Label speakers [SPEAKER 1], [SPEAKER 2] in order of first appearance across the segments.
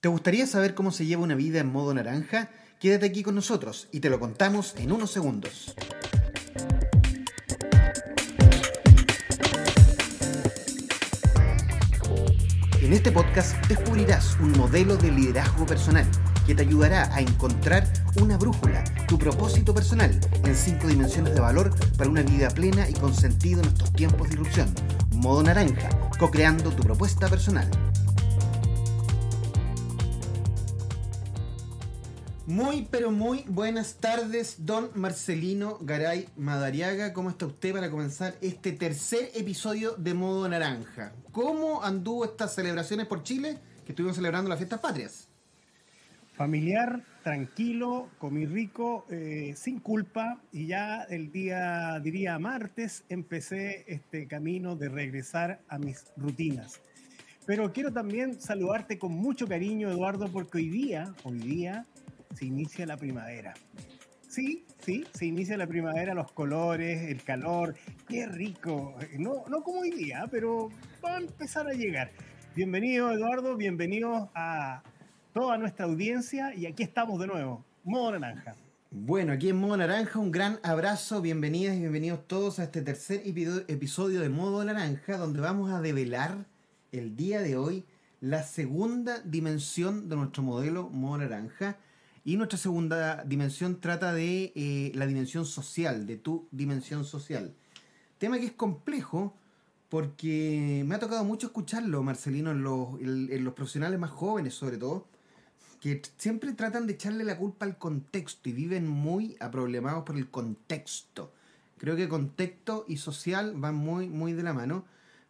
[SPEAKER 1] ¿Te gustaría saber cómo se lleva una vida en modo naranja? Quédate aquí con nosotros y te lo contamos en unos segundos. En este podcast descubrirás un modelo de liderazgo personal que te ayudará a encontrar una brújula, tu propósito personal en cinco dimensiones de valor para una vida plena y con sentido en estos tiempos de irrupción. Modo naranja, co-creando tu propuesta personal. Muy, pero muy buenas tardes, don Marcelino Garay Madariaga. ¿Cómo está usted para comenzar este tercer episodio de Modo Naranja? ¿Cómo anduvo estas celebraciones por Chile que estuvimos celebrando las fiestas patrias?
[SPEAKER 2] Familiar, tranquilo, comí rico, eh, sin culpa y ya el día, diría martes, empecé este camino de regresar a mis rutinas. Pero quiero también saludarte con mucho cariño, Eduardo, porque hoy día, hoy día se inicia la primavera. Sí, sí, se inicia la primavera, los colores, el calor, qué rico. No, no como hoy día, pero va a empezar a llegar. Bienvenido Eduardo, bienvenido a toda nuestra audiencia y aquí estamos de nuevo, Modo Naranja.
[SPEAKER 1] Bueno, aquí en Modo Naranja, un gran abrazo, bienvenidas y bienvenidos todos a este tercer episodio de Modo Naranja, donde vamos a develar el día de hoy la segunda dimensión de nuestro modelo Modo Naranja y nuestra segunda dimensión trata de eh, la dimensión social, de tu dimensión social. Tema que es complejo porque me ha tocado mucho escucharlo, Marcelino, en los, los profesionales más jóvenes sobre todo, que siempre tratan de echarle la culpa al contexto y viven muy aproblemados por el contexto. Creo que contexto y social van muy, muy de la mano,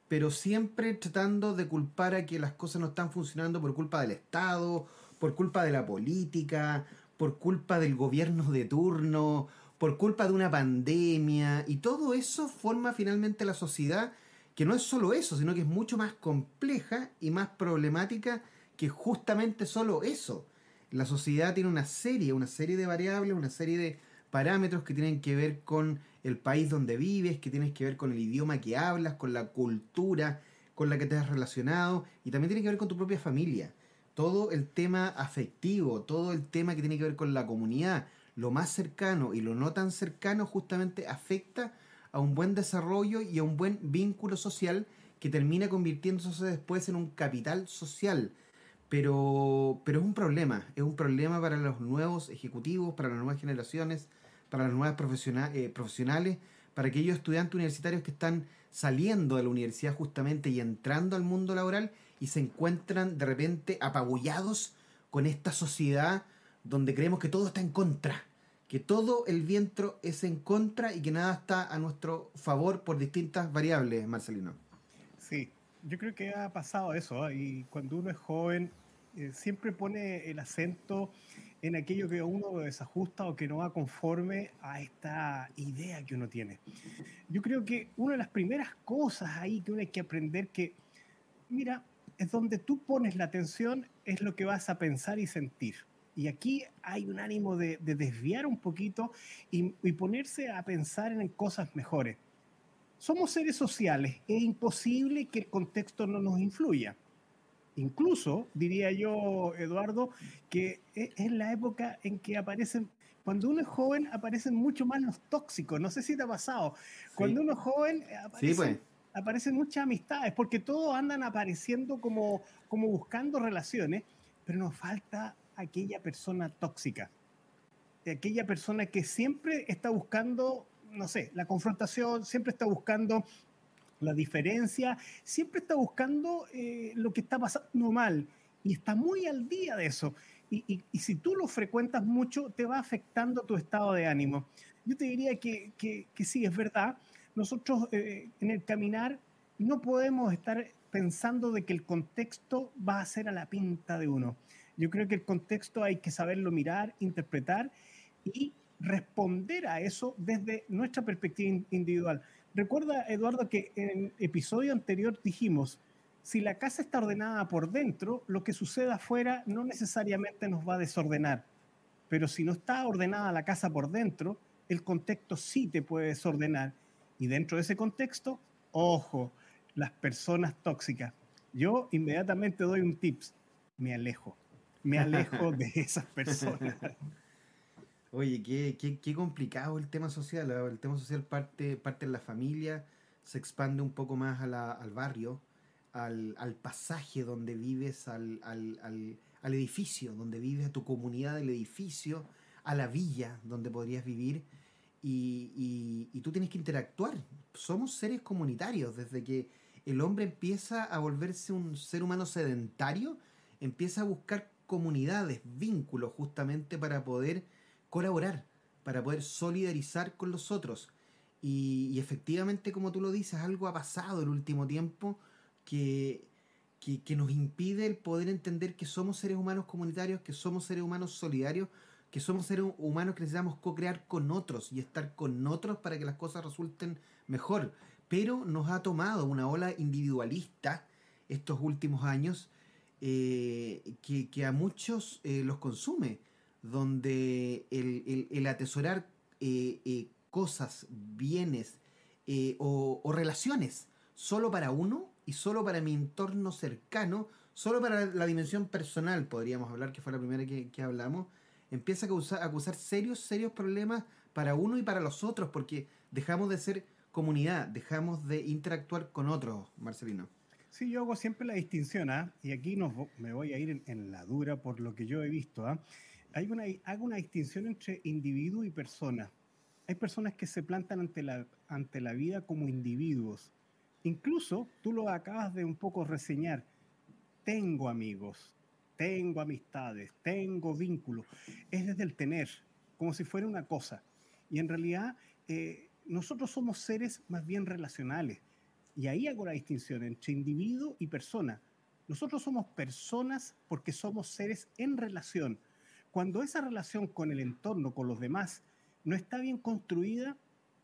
[SPEAKER 1] pero siempre tratando de culpar a que las cosas no están funcionando por culpa del Estado por culpa de la política, por culpa del gobierno de turno, por culpa de una pandemia, y todo eso forma finalmente la sociedad, que no es solo eso, sino que es mucho más compleja y más problemática que justamente solo eso. La sociedad tiene una serie, una serie de variables, una serie de parámetros que tienen que ver con el país donde vives, que tienen que ver con el idioma que hablas, con la cultura con la que te has relacionado, y también tiene que ver con tu propia familia todo el tema afectivo, todo el tema que tiene que ver con la comunidad, lo más cercano y lo no tan cercano justamente afecta a un buen desarrollo y a un buen vínculo social que termina convirtiéndose después en un capital social. Pero, pero es un problema, es un problema para los nuevos ejecutivos, para las nuevas generaciones, para las nuevas eh, profesionales, para aquellos estudiantes universitarios que están saliendo de la universidad justamente y entrando al mundo laboral y se encuentran de repente apabullados con esta sociedad donde creemos que todo está en contra, que todo el viento es en contra y que nada está a nuestro favor por distintas variables, Marcelino.
[SPEAKER 2] Sí, yo creo que ha pasado eso ¿eh? y cuando uno es joven eh, siempre pone el acento en aquello que uno desajusta o que no va conforme a esta idea que uno tiene. Yo creo que una de las primeras cosas ahí que uno hay que aprender que, mira, es donde tú pones la atención, es lo que vas a pensar y sentir. Y aquí hay un ánimo de, desviar un poquito y, ponerse a pensar en cosas mejores. Somos seres sociales, es imposible que el contexto no nos influya. Incluso, diría yo, Eduardo, que e, es la época en que aparecen cuando uno es joven aparecen mucho más los tóxicos. No sé si te ha pasado. Cuando uno es joven aparecen, pues aparecen muchas amistades, porque todos andan apareciendo como, como buscando relaciones, pero nos falta aquella persona tóxica, aquella persona que siempre está buscando, no sé, la confrontación, siempre está buscando la diferencia, siempre está buscando eh, lo que está pasando mal y está muy al día de eso. Y, si tú lo frecuentas mucho, te va afectando tu estado de ánimo. Yo te diría que, que, que sí, es verdad, nosotros eh, en el caminar no podemos estar pensando de que el contexto va a ser a la pinta de uno. Yo creo que el contexto hay que saberlo mirar, interpretar y responder a eso desde nuestra perspectiva individual. Recuerda, Eduardo, que en el episodio anterior dijimos, si la casa está ordenada por dentro, lo que suceda afuera no necesariamente nos va a desordenar. Pero si no está ordenada la casa por dentro, el contexto sí te puede desordenar. Y dentro de ese contexto, ojo, las personas tóxicas. Yo inmediatamente doy un tips, me alejo. me alejo de esas personas.
[SPEAKER 1] Oye, qué, qué, qué, complicado el tema social. El tema social parte, parte en la familia, se expande un poco más a la, al barrio, al, al, pasaje donde vives, al, al, al, edificio donde vives, a tu comunidad del edificio, a la villa donde podrías vivir. Y, y, y tú tienes que interactuar. Somos seres comunitarios. Desde que el hombre empieza a volverse un ser humano sedentario, empieza a buscar comunidades, vínculos justamente para poder colaborar, para poder solidarizar con los otros. Y, efectivamente, como tú lo dices, algo ha pasado el último tiempo que, que, nos impide el poder entender que somos seres humanos comunitarios, que somos seres humanos solidarios, que somos seres humanos que necesitamos co-crear con otros y estar con otros para que las cosas resulten mejor. Pero nos ha tomado una ola individualista estos últimos años eh, que, a muchos eh, los consume donde el, atesorar eh, eh, cosas, bienes o, relaciones solo para uno y solo para mi entorno cercano, solo para la dimensión personal, podríamos hablar, que fue la primera que, hablamos, empieza a causar, a causar serios, serios problemas para uno y para los otros, porque dejamos de ser comunidad, dejamos de interactuar con otros, Marcelino.
[SPEAKER 2] Sí, yo hago siempre la distinción, ¿ah? y aquí nos, me voy a ir en, la dura por lo que yo he visto. ¿ah? hay una, hago una distinción entre individuo y persona. Hay personas que se plantan ante la, ante la vida como individuos. Incluso, tú lo acabas de un poco reseñar, tengo amigos, tengo amistades, tengo vínculos. Es desde el tener, como si fuera una cosa. Y en realidad, eh, nosotros somos seres más bien relacionales. Y ahí hago la distinción entre individuo y persona. Nosotros somos personas porque somos seres en relación cuando esa relación con el entorno, con los demás, no está bien construida,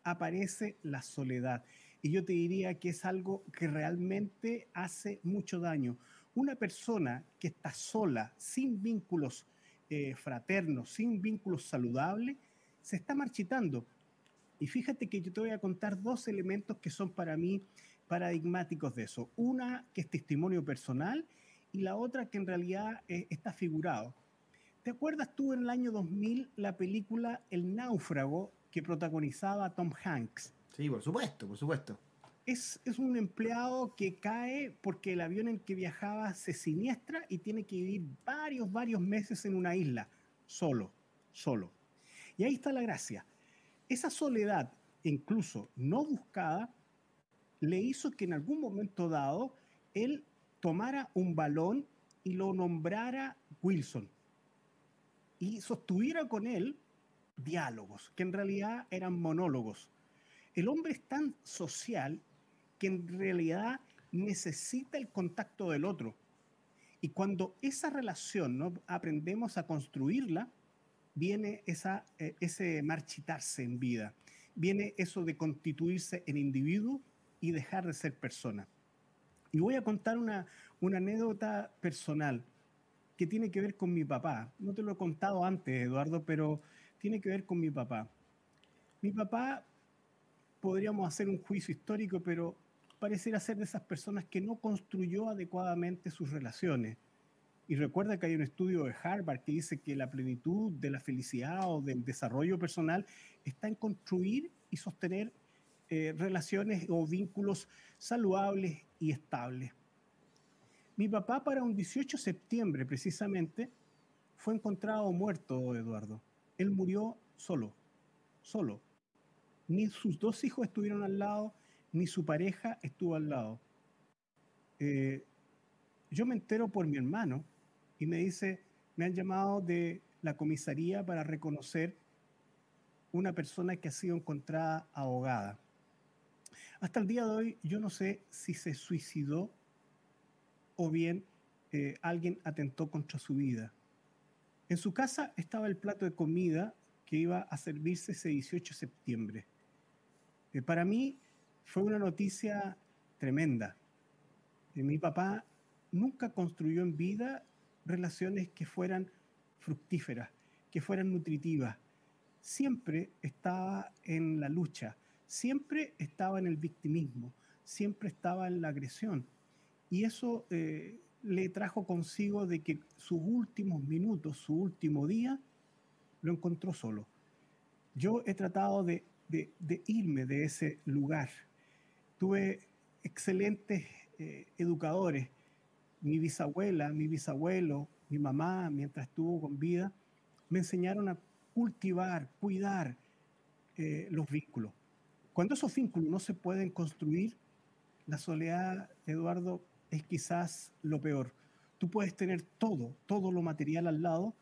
[SPEAKER 2] aparece la soledad. Y yo te diría que es algo que realmente hace mucho daño. Una persona que está sola, sin vínculos eh, fraternos, sin vínculos saludables, se está marchitando. Y fíjate que yo te voy a contar dos elementos que son para mí paradigmáticos de eso. Una que es testimonio personal y la otra que en realidad eh, está figurado. ¿Te acuerdas tú en el año 2000 la película El náufrago que protagonizaba Tom Hanks?
[SPEAKER 1] Sí, por supuesto, por supuesto.
[SPEAKER 2] Es, es, un empleado que cae porque el avión en que viajaba se siniestra y tiene que vivir varios, varios meses en una isla, solo, solo. Y ahí está la gracia. Esa soledad, incluso no buscada, le hizo que en algún momento dado él tomara un balón y lo nombrara Wilson y sostuviera con él diálogos, que en realidad eran monólogos. El hombre es tan social que en realidad necesita el contacto del otro. Y cuando esa relación no aprendemos a construirla, viene esa, eh, ese marchitarse en vida, viene eso de constituirse en individuo y dejar de ser persona. Y voy a contar una, una anécdota personal que tiene que ver con mi papá. No te lo he contado antes, Eduardo, pero tiene que ver con mi papá. Mi papá, podríamos hacer un juicio histórico, pero pareciera ser de esas personas que no construyó adecuadamente sus relaciones. Y recuerda que hay un estudio de Harvard que dice que la plenitud de la felicidad o del desarrollo personal está en construir y sostener eh, relaciones o vínculos saludables y estables. Mi papá para un 18 de septiembre precisamente fue encontrado muerto, Eduardo. Él murió solo, solo. Ni sus dos hijos estuvieron al lado, ni su pareja estuvo al lado. Eh, yo me entero por mi hermano y me dice, me han llamado de la comisaría para reconocer una persona que ha sido encontrada ahogada. Hasta el día de hoy yo no sé si se suicidó o bien eh, alguien atentó contra su vida. En su casa estaba el plato de comida que iba a servirse ese 18 de septiembre. Eh, para mí fue una noticia tremenda. Mi papá nunca construyó en vida relaciones que fueran fructíferas, que fueran nutritivas. Siempre estaba en la lucha, siempre estaba en el victimismo, siempre estaba en la agresión. Y eso eh, le trajo consigo de que sus últimos minutos, su último día, lo encontró solo. Yo he tratado de, irme de ese lugar. Tuve excelentes eh, educadores. Mi bisabuela, mi bisabuelo, mi mamá, mientras estuvo con vida, me enseñaron a cultivar, cuidar eh, los vínculos. Cuando esos vínculos no se pueden construir, la soledad, Eduardo, es quizás lo peor. Tú puedes tener todo, todo lo material al lado,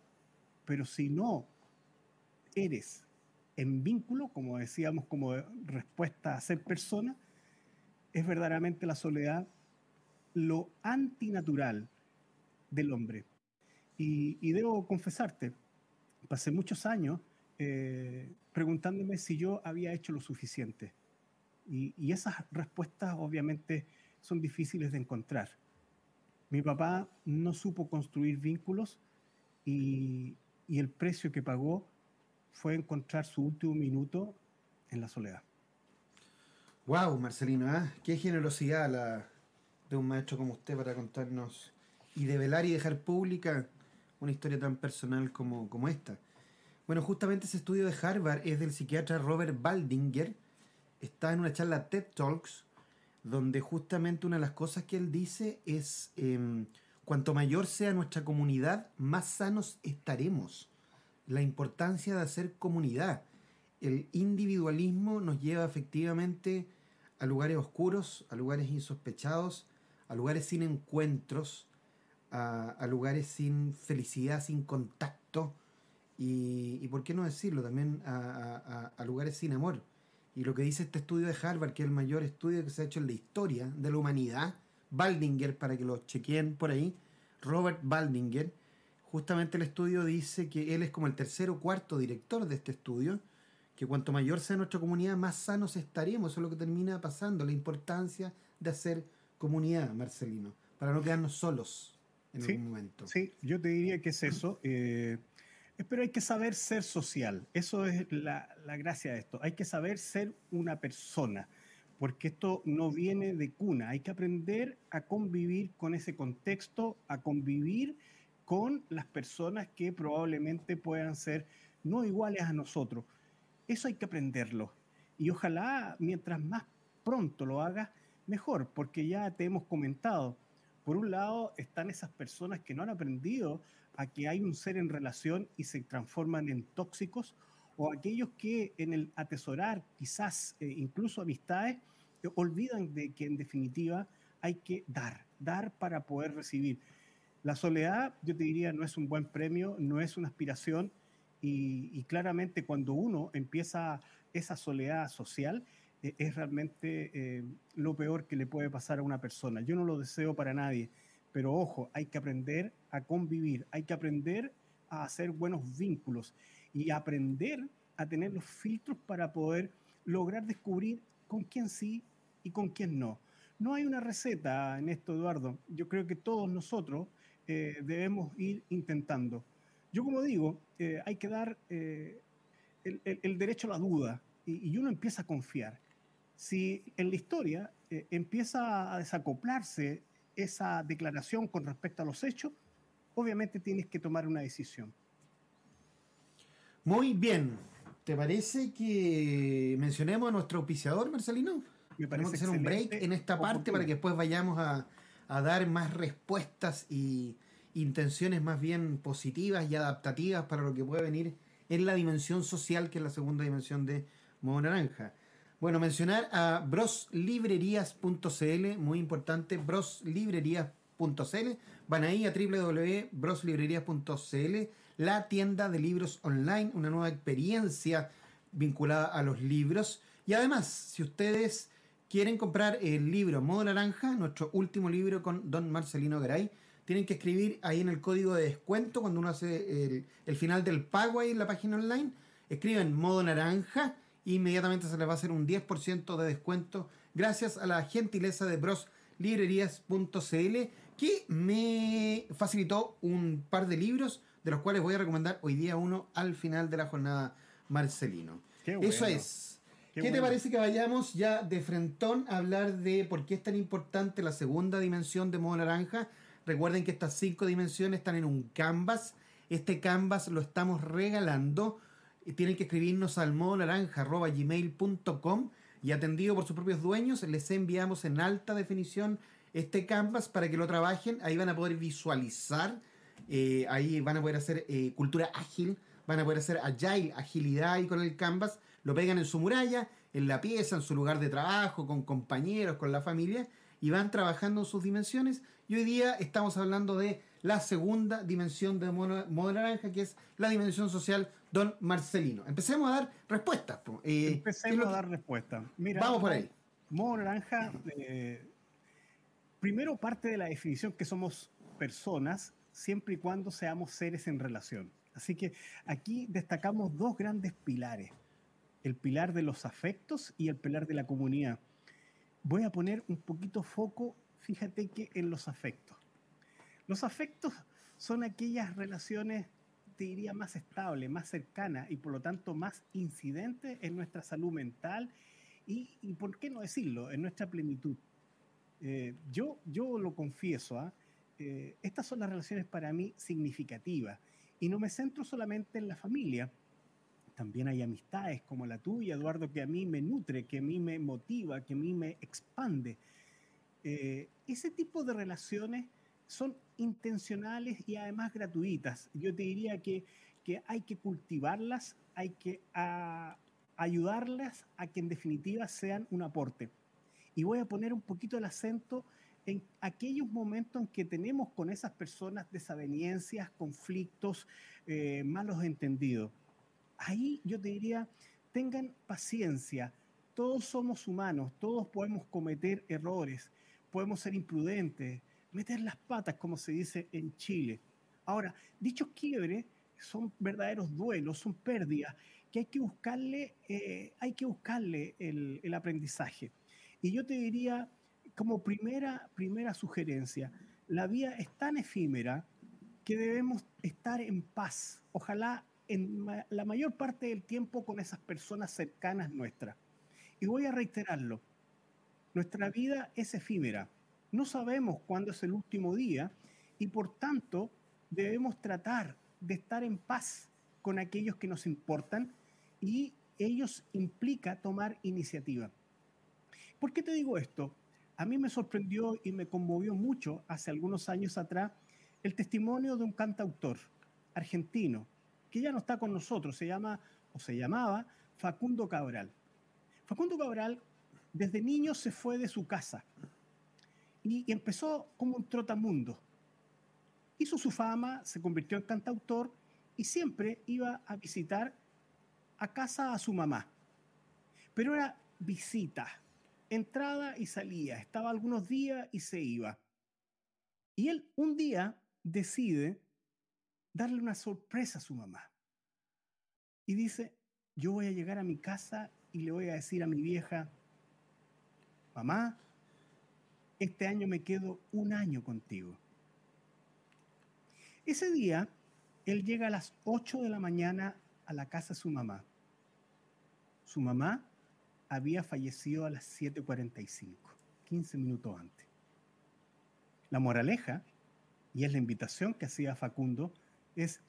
[SPEAKER 2] pero si no eres en vínculo, como decíamos, como respuesta a ser persona, es verdaderamente la soledad lo antinatural del hombre. Y, debo confesarte, pasé muchos años eh, preguntándome si yo había hecho lo suficiente. Y, y, esas respuestas obviamente son difíciles de encontrar. Mi papá no supo construir vínculos y, y el precio que pagó fue encontrar su último minuto en la soledad.
[SPEAKER 1] Wow, Marcelino, ¿eh? qué generosidad de un maestro como usted para contarnos y develar y dejar pública una historia tan personal como, como esta. Bueno, justamente ese estudio de Harvard es del psiquiatra Robert Baldinger. Está en una charla TED Talks, donde justamente una de las cosas que él dice es, em, cuanto mayor sea nuestra comunidad, más sanos estaremos la importancia de hacer comunidad. El individualismo nos lleva efectivamente a lugares oscuros, a lugares insospechados, a lugares sin encuentros, a, lugares sin felicidad, sin contacto y, por qué no decirlo, también a, a, lugares sin amor. Y lo que dice este estudio de Harvard, que es el mayor estudio que se ha hecho en la historia de la humanidad, Baldinger, para que lo chequeen por ahí, Robert Baldinger, justamente el estudio dice que él es como el tercer o cuarto director de este estudio, que cuanto mayor sea nuestra comunidad, más sanos estaremos. Eso es lo que termina pasando, la importancia de hacer comunidad, Marcelino, para no quedarnos solos en algún momento.
[SPEAKER 2] Sí, yo te diría que es eso. Eh, pero hay que saber ser social. Eso es la, la gracia de esto. Hay que saber ser una persona porque esto no viene de cuna. Hay que aprender a convivir con ese contexto, a convivir con las personas que probablemente puedan ser no iguales a nosotros. Eso hay que aprenderlo. Y ojalá mientras más pronto lo hagas, mejor, porque ya te hemos comentado. Por un lado están esas personas que no han aprendido a que hay un ser en relación y se transforman en tóxicos, o aquellos que en el atesorar quizás eh, incluso amistades, olvidan de que en definitiva hay que dar, dar para poder recibir. La soledad, yo te diría, no es un buen premio, no es una aspiración y, claramente cuando uno empieza esa soledad social, eh, es realmente eh, lo peor que le puede pasar a una persona. Yo no lo deseo para nadie, pero ojo, hay que aprender a convivir, hay que aprender a hacer buenos vínculos y aprender a tener los filtros para poder lograr descubrir con quién sí y con quién no. No hay una receta en esto, Eduardo. Yo creo que todos nosotros eh, debemos ir intentando. Yo como digo, eh, hay que dar eh, el, derecho a la duda y, uno empieza a confiar. Si en la historia empieza a desacoplarse esa declaración con respecto a los hechos, obviamente tienes que tomar una decisión.
[SPEAKER 1] Muy bien. ¿Te parece que mencionemos a nuestro auspiciador, Marcelino? Me parece que hacer un break en esta parte para que después vayamos a, a dar más respuestas y intenciones más bien positivas y adaptativas para lo que puede venir en la dimensión social, que es la segunda dimensión de Modo Naranja. Bueno, mencionar a broslibrerías.cl, muy importante, broslibrerías.cl. Van ahí a www.broslibrerías.cl, la tienda de libros online, una nueva experiencia vinculada a los libros. Y además, si ustedes quieren comprar el libro Modo Naranja, nuestro último libro con don Marcelino Garay, tienen que escribir ahí en el código de descuento, cuando uno hace el, final del pago ahí en la página online, escriben Modo Naranja e inmediatamente se les va a hacer un 10% de descuento gracias a la gentileza de broslibrerías.cl que me facilitó un par de libros de los cuales voy a recomendar hoy día uno al final de la jornada Marcelino. Eso es ¿Qué, te parece que vayamos ya de frentón a hablar de por qué es tan importante la segunda dimensión de modo naranja? Recuerden que estas cinco dimensiones están en un canvas. Este canvas lo estamos regalando. Tienen que escribirnos al modo naranja.gmail.com y atendido por sus propios dueños, les enviamos en alta definición este canvas para que lo trabajen. Ahí van a poder visualizar, eh, ahí van a poder hacer eh, cultura ágil, van a poder hacer agile, agilidad y con el canvas. Lo pegan en su muralla, en la pieza, en su lugar de trabajo, con compañeros, con la familia y van trabajando en sus dimensiones. Y hoy día estamos hablando de la segunda dimensión de modo, modo naranja, que es la dimensión social don Marcelino. Empecemos a dar respuestas.
[SPEAKER 2] Eh, Empecemos a dar respuestas.
[SPEAKER 1] Vamos por ahí.
[SPEAKER 2] Modo naranja, eh, primero parte de la definición que somos personas siempre y cuando seamos seres en relación. Así que aquí destacamos dos grandes pilares, el pilar de los afectos y el pilar de la comunidad. Voy a poner un poquito foco, fíjate que en los afectos. Los afectos son aquellas relaciones te diría, más estable, más cercana y por lo tanto más incidente en nuestra salud mental y, ¿por qué no decirlo?, en nuestra plenitud. Eh, yo, yo lo confieso, ¿ah? eh, estas son las relaciones para mí significativas y no me centro solamente en la familia. También hay amistades como la tuya, Eduardo, que a mí me nutre, que a mí me motiva, que a mí me expande. Eh, ese tipo de relaciones son intencionales y además gratuitas. Yo te diría que, hay que cultivarlas, hay que ayudarlas a que en definitiva sean un aporte. Y voy a poner un poquito el acento en aquellos momentos en que tenemos con esas personas desavenencias, conflictos, eh, malos entendidos. Ahí yo te diría, tengan paciencia, todos somos humanos, todos podemos cometer errores, podemos ser imprudentes, meter las patas, como se dice en Chile. Ahora, dichos quiebres son verdaderos duelos, son pérdidas que hay que buscarle, eh, hay que buscarle el, el, aprendizaje. Y yo te diría, como primera, primera sugerencia, la vida es tan efímera que debemos estar en paz, ojalá en la mayor parte del tiempo con esas personas cercanas nuestras. Y voy a reiterarlo, nuestra vida es efímera no sabemos cuándo es el último día y por tanto debemos tratar de estar en paz con aquellos que nos importan y ellos implica tomar iniciativa. ¿Por qué te digo esto? A mí me sorprendió y me conmovió mucho hace algunos años atrás el testimonio de un cantautor argentino que ya no está con nosotros, se llama o se llamaba Facundo Cabral. Facundo Cabral desde niño se fue de su casa y, empezó como un trotamundo. Hizo su fama, se convirtió en cantautor y siempre iba a visitar a casa a su mamá. Pero era visita, entrada y salía, estaba algunos días y se iba. Y él un día decide darle una sorpresa a su mamá. Y dice, yo voy a llegar a mi casa y le voy a decir a mi vieja, mamá, este año me quedo un año contigo. Ese día, él llega a las 8 de la mañana a la casa de su mamá. Su mamá había fallecido a las 7.45, 15 minutos antes. La moraleja, y es la invitación que hacía Facundo, es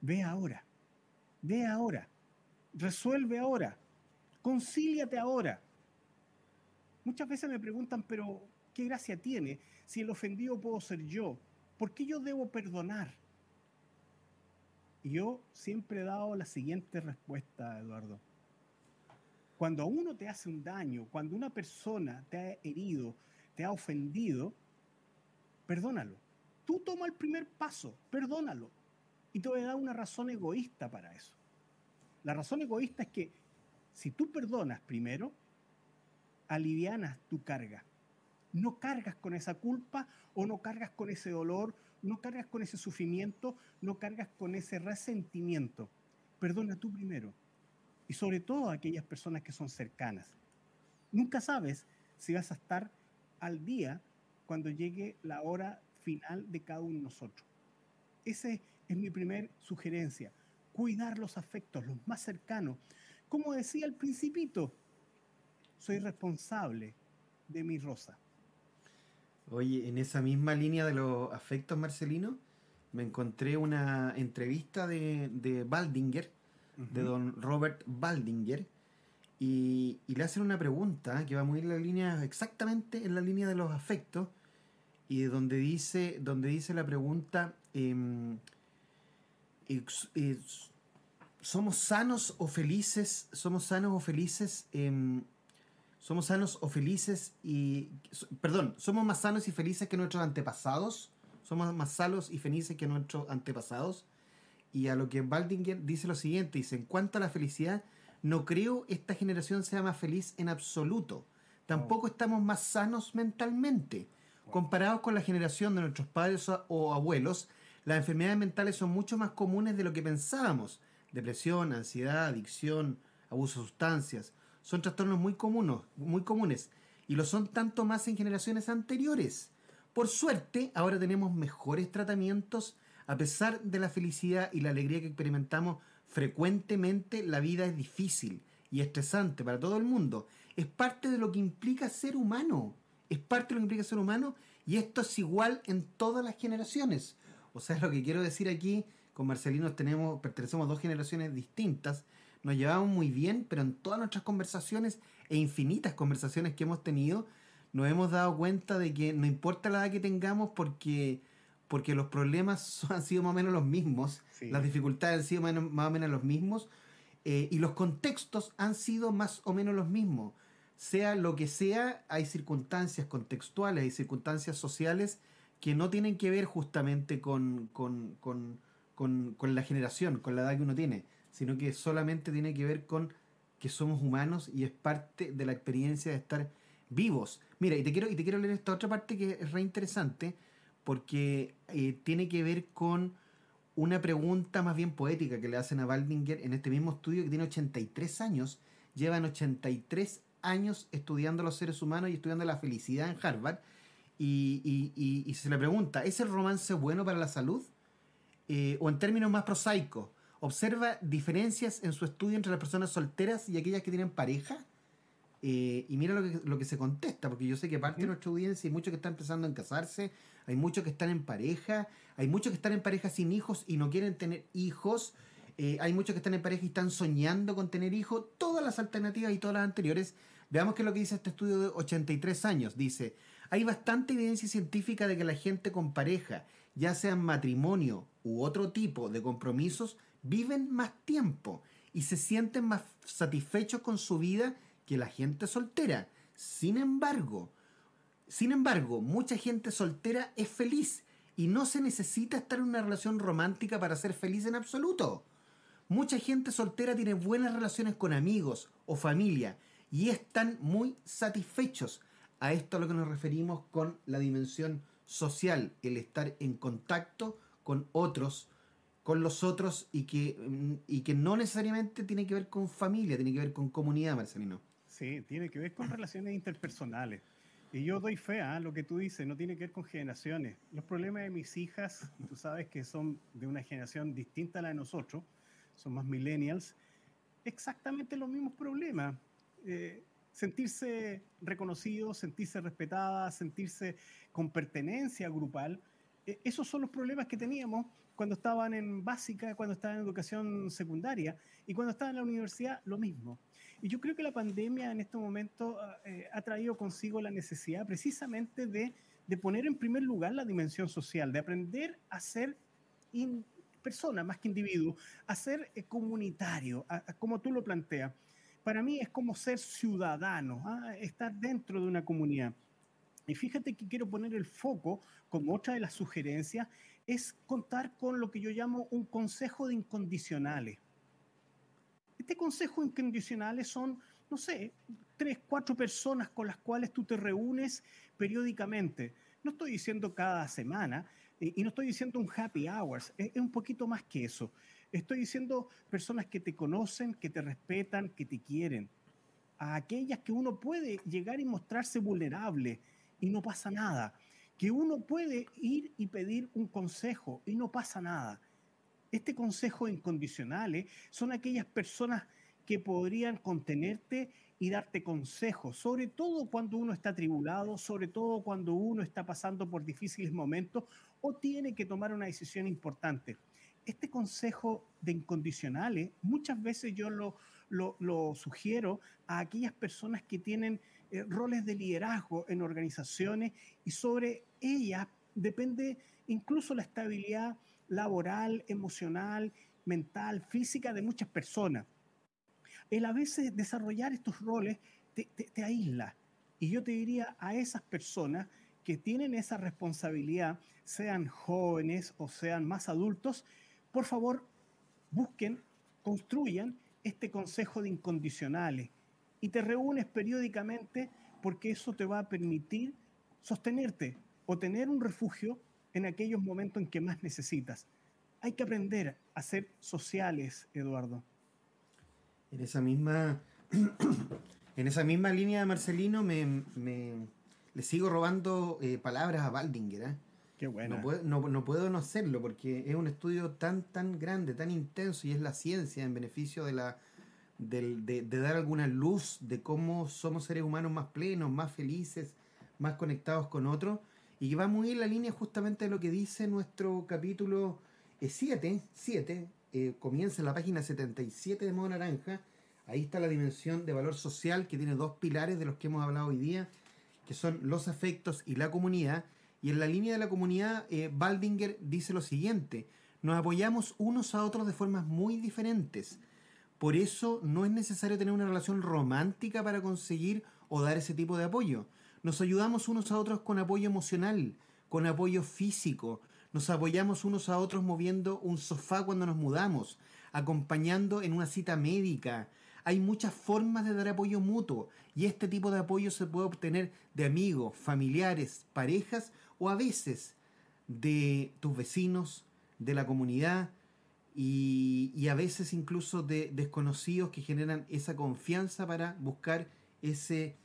[SPEAKER 2] ve ahora, ve ahora, resuelve ahora, concíliate ahora. Muchas veces me preguntan, pero ¿Qué gracia tiene si el ofendido puedo ser yo? ¿Por qué yo debo perdonar? Y yo siempre he dado la siguiente respuesta, Eduardo. Cuando a uno te hace un daño, cuando una persona te ha herido, te ha ofendido, perdónalo. Tú toma el primer paso, perdónalo. Y te voy a dar una razón egoísta para eso. La razón egoísta es que si tú perdonas primero, alivianas tu carga no cargas con esa culpa o no cargas con ese dolor, no cargas con ese sufrimiento, no cargas con ese resentimiento. Perdona tú primero. Y sobre todo a aquellas personas que son cercanas. Nunca sabes si vas a estar al día cuando llegue la hora final de cada uno de nosotros. Esa es mi primer sugerencia. Cuidar los afectos, los más cercanos. Como decía el principito, soy responsable de mi rosa.
[SPEAKER 1] Oye, en esa misma línea de los afectos, Marcelino, me encontré una entrevista de, de Baldinger, de don Robert Baldinger, y, le hacen una pregunta que va muy en la línea, exactamente en la línea de los afectos, y donde dice, donde dice la pregunta, em, ¿somos sanos o felices? ¿Somos sanos o felices? Em, ¿Somos sanos o felices y... Perdón, ¿somos más sanos y felices que nuestros antepasados? ¿Somos más sanos y felices que nuestros antepasados? Y a lo que Baldinger dice lo siguiente, dice, en cuanto a la felicidad, no creo esta generación sea más feliz en absoluto. Tampoco estamos más sanos mentalmente. Comparados con la generación de nuestros padres o abuelos, las enfermedades mentales son mucho más comunes de lo que pensábamos. Depresión, ansiedad, adicción, abuso de sustancias. Son trastornos muy comunes, muy comunes y lo son tanto más en generaciones anteriores. Por suerte, ahora tenemos mejores tratamientos a pesar de la felicidad y la alegría que experimentamos frecuentemente, la vida es difícil y estresante para todo el mundo. Es parte de lo que implica ser humano. Es parte de lo que implica ser humano y esto es igual en todas las generaciones. O sea, lo que quiero decir aquí, con Marcelino tenemos, pertenecemos a dos generaciones distintas, nos llevamos muy bien, pero en todas nuestras conversaciones e infinitas conversaciones que hemos tenido, nos hemos dado cuenta de que no importa la edad que tengamos porque porque los problemas han sido más o menos los mismos, las dificultades han sido más, o menos los mismos, eh, y los contextos han sido más o menos los mismos. Sea lo que sea, hay circunstancias contextuales, hay circunstancias sociales que no tienen que ver justamente con, con, con, con la generación, con la edad que uno tiene, sino que solamente tiene que ver con que somos humanos y es parte de la experiencia de estar vivos. Mira, y te quiero, y te quiero leer esta otra parte que es re interesante, porque eh, tiene que ver con una pregunta más bien poética que le hacen a Baldinger en este mismo estudio que tiene 83 años, llevan 83 años estudiando los seres humanos y estudiando la felicidad en Harvard, y, se le pregunta, ¿es el romance bueno para la salud? Eh, o en términos más prosaicos, ¿observa diferencias en su estudio entre las personas solteras y aquellas que tienen pareja? Eh, y mira lo que, lo que se contesta, porque yo sé que parte de nuestra audiencia hay muchos que están empezando a casarse, hay muchos que están en pareja, hay muchos que están en pareja sin hijos y no quieren tener hijos, eh, hay muchos que están en pareja y están soñando con tener hijos, todas las alternativas y todas las anteriores. Veamos qué es lo que dice este estudio de 83 años. Dice, hay bastante evidencia científica de que la gente con pareja, ya sea en matrimonio u otro tipo de compromisos, viven más tiempo y se sienten más satisfechos con su vida que la gente soltera. Sin embargo, sin embargo, mucha gente soltera es feliz y no se necesita estar en una relación romántica para ser feliz en absoluto. Mucha gente soltera tiene buenas relaciones con amigos o familia y están muy satisfechos. A esto a lo que nos referimos con la dimensión social, el estar en contacto con otros, con los otros y que, mm, y que no necesariamente tiene que ver con familia, tiene que ver con comunidad, Marcelino.
[SPEAKER 2] Sí, tiene que ver con relaciones interpersonales. Y yo doy fe a lo que tú dices, no tiene que ver con generaciones. Los problemas de mis hijas, tú sabes que son de una generación distinta a la de nosotros, son más millennials, exactamente los mismos problemas. Eh, sentirse reconocido, sentirse respetada, sentirse con pertenencia grupal. Eh, esos son los problemas que teníamos cuando estaban en básica, cuando estaban en educación secundaria y cuando estaban en la universidad, lo mismo. Y yo creo que la pandemia en este momento eh, ha traído consigo la necesidad precisamente de, poner en primer lugar la dimensión social, de aprender a ser persona más que individuo, a ser eh, comunitario, como tú lo planteas. Para mí es como ser ciudadano, ¿ah? estar dentro de una comunidad. Y fíjate que quiero poner el foco, como otra de las sugerencias, es contar con lo que yo llamo un consejo de incondicionales. Este consejo incondicionales son, no sé, tres, cuatro personas con las cuales tú te reúnes periódicamente. No estoy diciendo cada semana y no estoy diciendo un happy hours, es, un poquito más que eso. Estoy diciendo personas que te conocen, que te respetan, que te quieren. A aquellas que uno puede llegar y mostrarse vulnerable y no pasa nada. Que uno puede ir y pedir un consejo y no pasa nada este consejo incondicionales son aquellas personas que podrían contenerte y darte consejos, sobre todo cuando uno está tribulado, sobre todo cuando uno está pasando por difíciles momentos o tiene que tomar una decisión importante. Este consejo de incondicionales, muchas veces yo lo, lo, sugiero a aquellas personas que tienen eh, roles de liderazgo en organizaciones y sobre ellas depende incluso la estabilidad laboral, emocional, mental, física de muchas personas. El a veces desarrollar estos roles te, te aísla. Y yo te diría a esas personas que tienen esa responsabilidad, sean jóvenes o sean más adultos, por favor, busquen, construyan este consejo de incondicionales y te reúnes periódicamente porque eso te va a permitir sostenerte o tener un refugio en aquellos momentos en que más necesitas. Hay que aprender a ser sociales, Eduardo.
[SPEAKER 1] En esa misma, en esa misma línea, Marcelino, me, le sigo robando eh, palabras a Baldinger. ¿eh?
[SPEAKER 2] Qué bueno.
[SPEAKER 1] No puedo, no, puedo no hacerlo porque es un estudio tan, tan grande, tan intenso y es la ciencia en beneficio de la de, dar alguna luz de cómo somos seres humanos más plenos, más felices, más conectados con otros y que va muy en la línea justamente de lo que dice nuestro capítulo 7, eh, 7, eh, comienza en la página 77 de Modo Naranja, ahí está la dimensión de valor social que tiene dos pilares de los que hemos hablado hoy día, que son los afectos y la comunidad, y en la línea de la comunidad, eh, Baldinger dice lo siguiente, nos apoyamos unos a otros de formas muy diferentes, por eso no es necesario tener una relación romántica para conseguir o dar ese tipo de apoyo. Nos ayudamos unos a otros con apoyo emocional, con apoyo físico. Nos apoyamos unos a otros moviendo un sofá cuando nos mudamos, acompañando en una cita médica. Hay muchas formas de dar apoyo mutuo y este tipo de apoyo se puede obtener de amigos, familiares, parejas o a veces de tus vecinos, de la comunidad y, y a veces incluso de desconocidos que generan esa confianza para buscar ese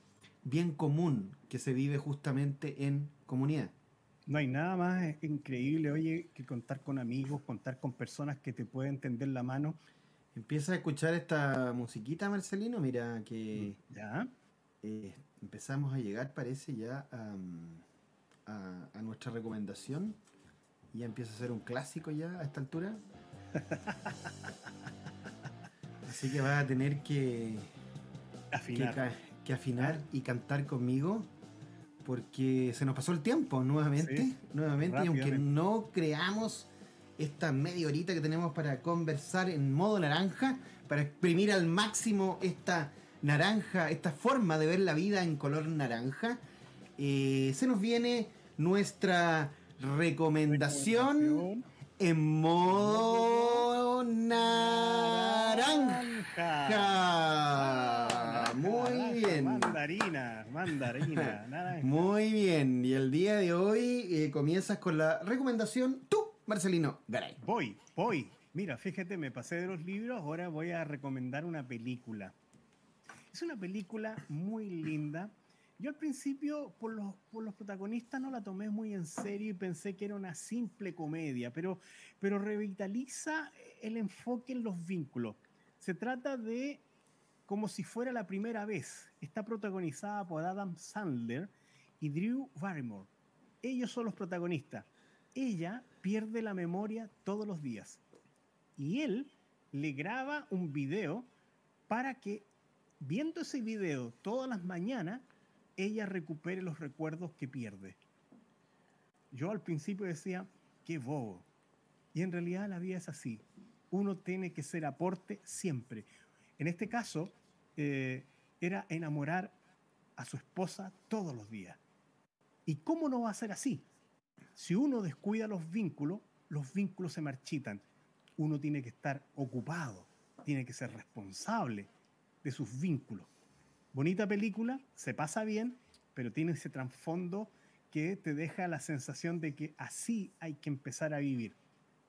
[SPEAKER 1] bien común que se vive justamente en comunidad.
[SPEAKER 2] No hay nada más increíble, oye, que contar con amigos, contar con personas que te pueden tender la mano.
[SPEAKER 1] Empieza a escuchar esta musiquita, Marcelino, mira que
[SPEAKER 2] ya
[SPEAKER 1] eh, empezamos a llegar, parece, ya a, a, nuestra recomendación. Ya empieza a ser un clásico ya a esta altura. Así que va a tener que
[SPEAKER 2] afinar.
[SPEAKER 1] que afinar y cantar conmigo porque se nos pasó el tiempo nuevamente, nuevamente, y aunque no creamos esta media horita que tenemos para conversar en modo naranja, para exprimir al máximo esta naranja, esta forma de ver la vida en color naranja, eh, se nos viene nuestra recomendación, en modo naranja. Muy bien.
[SPEAKER 2] Mandarina, mandarina.
[SPEAKER 1] Muy bien. Y el día de hoy eh, comienzas con la recomendación. Tú, Marcelino Garay.
[SPEAKER 2] Voy, voy. Mira, fíjate, me pasé de los libros, ahora voy a recomendar una película. Es una película muy linda. Yo al principio, por los, por los protagonistas, no la tomé muy en serio y pensé que era una simple comedia, pero, pero revitaliza el enfoque en los vínculos. Se trata de como si fuera la primera vez. Está protagonizada por Adam Sandler y Drew Barrymore. Ellos son los protagonistas. Ella pierde la memoria todos los días. Y él le graba un video para que, viendo ese video todas las mañanas, ella recupere los recuerdos que pierde. Yo al principio decía, qué bobo. Y en realidad la vida es así. Uno tiene que ser aporte siempre. En este caso, eh, era enamorar a su esposa todos los días. ¿Y cómo no va a ser así? Si uno descuida los vínculos, los vínculos se marchitan. Uno tiene que estar ocupado, tiene que ser responsable de sus vínculos. Bonita película, se pasa bien, pero tiene ese trasfondo que te deja la sensación de que así hay que empezar a vivir.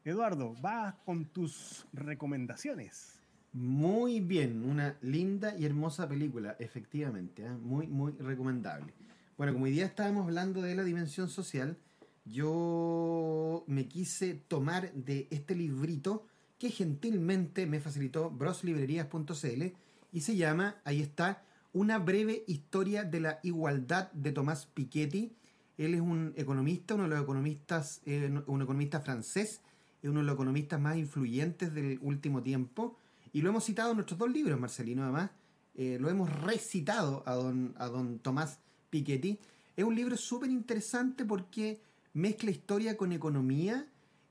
[SPEAKER 2] Eduardo, vas con tus recomendaciones.
[SPEAKER 1] Muy bien, una linda y hermosa película, efectivamente, ¿eh? muy, muy recomendable. Bueno, como hoy día estábamos hablando de la dimensión social, yo me quise tomar de este librito que gentilmente me facilitó broslibrerías.cl y se llama, ahí está, Una breve historia de la igualdad de Tomás Piketty. Él es un economista, uno de los economistas, eh, un economista francés, es uno de los economistas más influyentes del último tiempo. Y lo hemos citado en nuestros dos libros, Marcelino, además. Eh, lo hemos recitado a don, a don Tomás Piketty. Es un libro súper interesante porque mezcla historia con economía,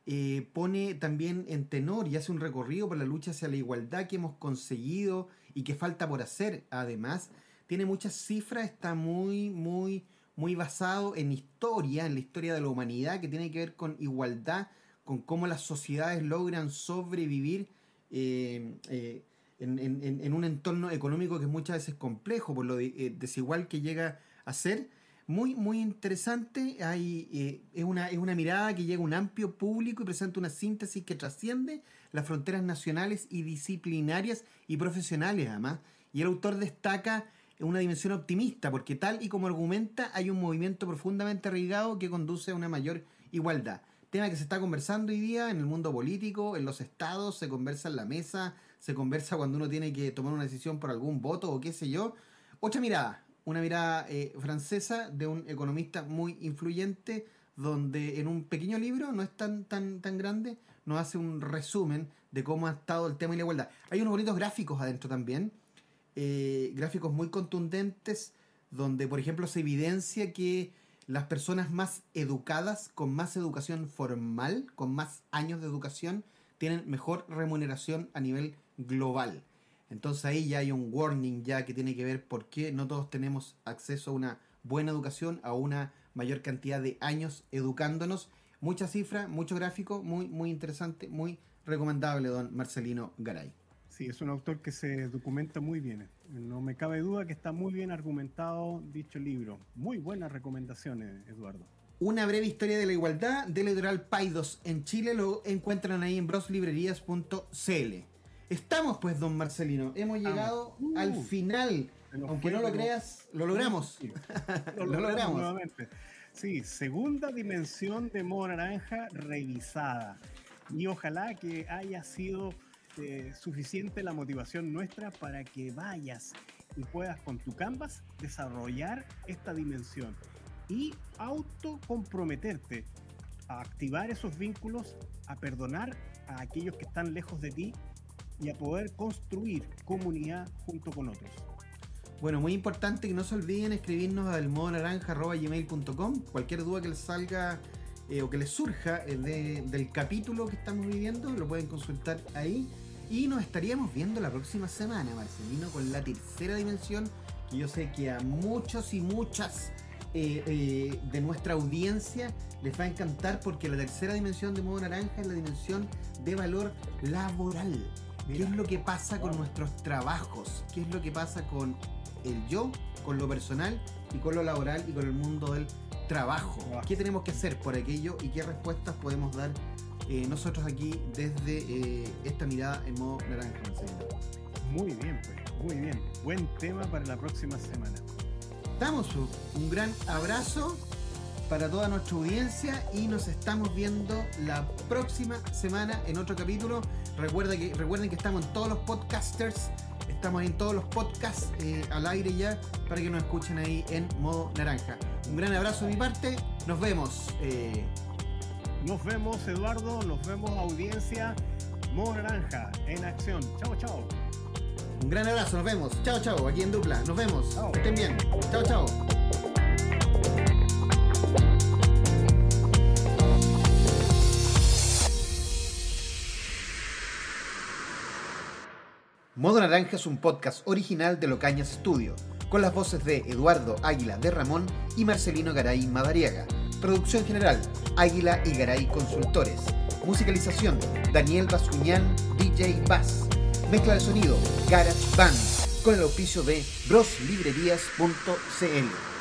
[SPEAKER 1] eh, pone también en tenor y hace un recorrido por la lucha hacia la igualdad que hemos conseguido y que falta por hacer. Además, tiene muchas cifras, está muy, muy, muy basado en historia, en la historia de la humanidad, que tiene que ver con igualdad, con cómo las sociedades logran sobrevivir eh, eh, en, un entorno económico que es muchas veces complejo por lo desigual que llega a ser muy, muy interesante. Hay, eh, es, una, es una mirada que llega a un amplio público y presenta una síntesis que trasciende las fronteras nacionales y disciplinarias y profesionales, además. Y el autor destaca una dimensión optimista, porque tal y como argumenta, hay un movimiento profundamente arraigado que conduce a una mayor igualdad. Tema que se está conversando hoy día en el mundo político, en los estados, se conversa en la mesa, se conversa cuando uno tiene que tomar una decisión por algún voto o qué sé yo. Otra mirada, una mirada eh, francesa de un economista muy influyente, donde en un pequeño libro, no es tan, tan, tan grande, nos hace un resumen de cómo ha estado el tema de la igualdad. Hay unos bonitos gráficos adentro también, eh, gráficos muy contundentes, donde por ejemplo se evidencia que las personas más educadas, con más educación formal, con más años de educación, tienen mejor remuneración a nivel global. Entonces ahí ya hay un warning ya que tiene que ver por qué no todos tenemos acceso a una buena educación, a una mayor cantidad de años educándonos. Mucha cifra, mucho gráfico, muy, muy interesante, muy recomendable, don Marcelino Garay.
[SPEAKER 2] Sí, es un autor que se documenta muy bien. No me cabe duda que está muy bien argumentado dicho libro. Muy buenas recomendaciones, Eduardo.
[SPEAKER 1] Una breve historia de la igualdad del editorial Paidos en Chile lo encuentran ahí en broslibrerías.cl. Estamos pues, don Marcelino. Hemos llegado uh. al final. Aunque no lo creas, lo logramos.
[SPEAKER 2] lo, logramos. Nuevamente. Sí, segunda dimensión de modo naranja revisada. Y ojalá que haya sido eh, suficiente la motivación nuestra para que vayas y puedas con tu canvas desarrollar esta dimensión y autocomprometerte a activar esos vínculos, a perdonar a aquellos que están lejos de ti y a poder construir comunidad junto con otros.
[SPEAKER 1] Bueno, muy importante que no se olviden escribirnos al modo naranja.gmail.com. Cualquier duda que les salga eh, o que les surja eh, del capítulo que estamos viviendo, lo pueden consultar ahí. Y nos estaríamos viendo la próxima semana, Marcelino, con la tercera dimensión, que yo sé que a muchos y muchas eh, de nuestra audiencia les va a encantar porque la tercera dimensión de modo naranja es la dimensión de valor laboral ¿Qué es lo que pasa con nuestros trabajos? ¿Qué es lo que pasa con el yo, con lo personal y con lo laboral y con el mundo del trabajo? ¿Qué tenemos que hacer por aquello y qué respuestas podemos dar eh, nosotros aquí desde eh, esta mirada en modo naranja?
[SPEAKER 2] Muy bien, pues, muy bien. Buen tema para la próxima semana.
[SPEAKER 1] Damos un gran abrazo para toda nuestra audiencia y nos estamos viendo la próxima semana en otro capítulo. Recuerda que, recuerden que estamos en todos los podcasters, estamos en todos los podcasts eh, al aire ya para que nos escuchen ahí en modo naranja. Un gran abrazo de mi parte, nos vemos.
[SPEAKER 2] Eh. Nos vemos Eduardo, nos vemos audiencia, modo naranja en acción. Chao, chao.
[SPEAKER 1] Un gran abrazo, nos vemos. Chao, chao, aquí en dupla. Nos vemos. estén bien. Chao, chao. Modo Naranja es un podcast original de Locañas Studio, con las voces de Eduardo Águila de Ramón y Marcelino Garay Madariaga. Producción general, Águila y Garay Consultores. Musicalización, Daniel Bascuñán, DJ Bass. Mezcla de sonido, Garage Band, con el auspicio de broslibrerías.cl.